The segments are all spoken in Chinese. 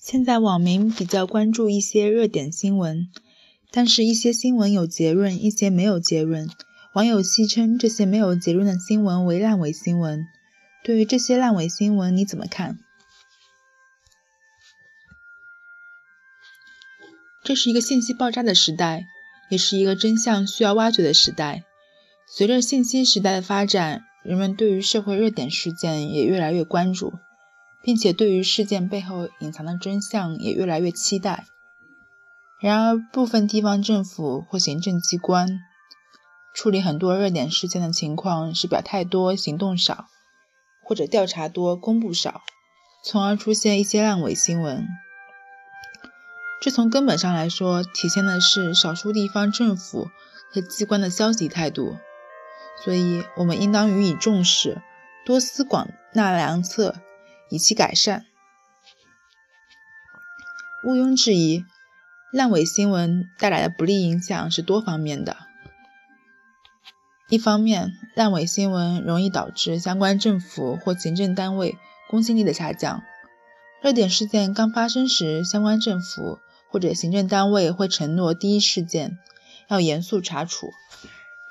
现在网民比较关注一些热点新闻，但是一些新闻有结论，一些没有结论。网友戏称这些没有结论的新闻为烂尾新闻。对于这些烂尾新闻，你怎么看？这是一个信息爆炸的时代，也是一个真相需要挖掘的时代。随着信息时代的发展，人们对于社会热点事件也越来越关注，并且对于事件背后隐藏的真相也越来越期待。然而，部分地方政府或行政机关处理很多热点事件的情况是表态多、行动少，或者调查多、公布少，从而出现一些烂尾新闻。这从根本上来说，体现的是少数地方政府和机关的消极态度，所以我们应当予以重视，多思广纳良策，以期改善。毋庸置疑，烂尾新闻带来的不利影响是多方面的。一方面，烂尾新闻容易导致相关政府或行政单位公信力的下降。热点事件刚发生时，相关政府或者行政单位会承诺第一事件要严肃查处，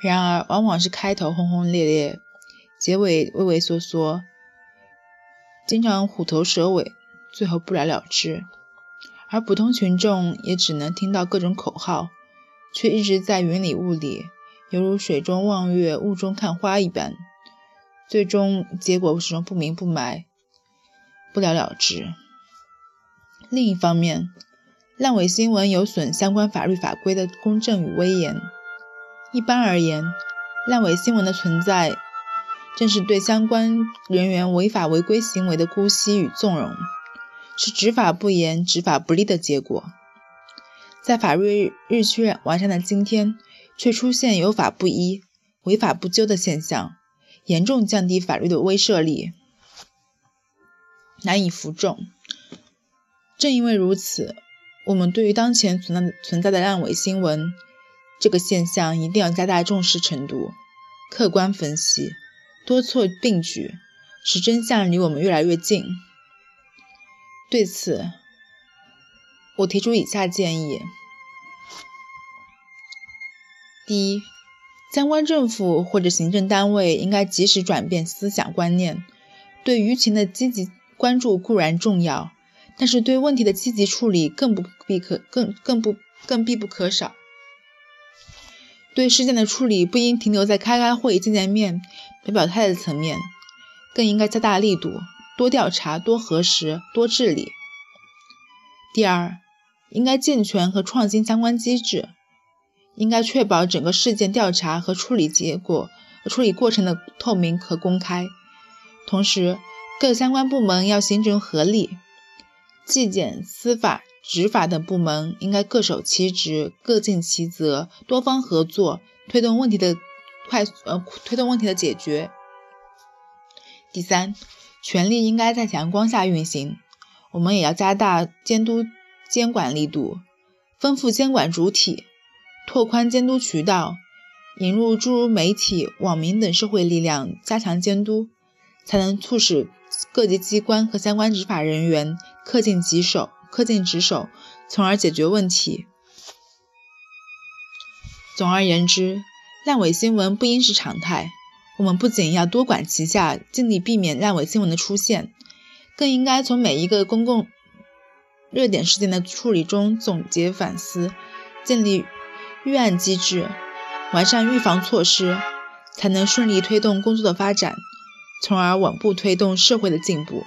然而往往是开头轰轰烈烈，结尾畏畏缩缩，经常虎头蛇尾，最后不了了之。而普通群众也只能听到各种口号，却一直在云里雾里，犹如水中望月、雾中看花一般，最终结果始终不明不白，不了了之。另一方面，烂尾新闻有损相关法律法规的公正与威严。一般而言，烂尾新闻的存在，正是对相关人员违法违规行为的姑息与纵容，是执法不严、执法不力的结果。在法律日趋完善的今天，却出现有法不依、违法不究的现象，严重降低法律的威慑力，难以服众。正因为如此。我们对于当前存在存在的烂尾新闻这个现象，一定要加大重视程度，客观分析，多措并举，使真相离我们越来越近。对此，我提出以下建议：第一，相关政府或者行政单位应该及时转变思想观念，对舆情的积极关注固然重要。但是对问题的积极处理更不必可更更不更必不可少。对事件的处理不应停留在开开会、见见面、表表态的层面，更应该加大力度，多调查、多核实、多治理。第二，应该健全和创新相关机制，应该确保整个事件调查和处理结果、处理过程的透明和公开。同时，各相关部门要形成合力。纪检、司法、执法等部门应该各守其职，各尽其责，多方合作，推动问题的快呃推动问题的解决。第三，权力应该在阳光下运行，我们也要加大监督监管力度，丰富监管主体，拓宽监督渠道，引入诸如媒体、网民等社会力量，加强监督，才能促使。各级机关和相关执法人员恪尽职守，恪尽职守，从而解决问题。总而言之，烂尾新闻不应是常态。我们不仅要多管齐下，尽力避免烂尾新闻的出现，更应该从每一个公共热点事件的处理中总结反思，建立预案机制，完善预防措施，才能顺利推动工作的发展。从而稳步推动社会的进步。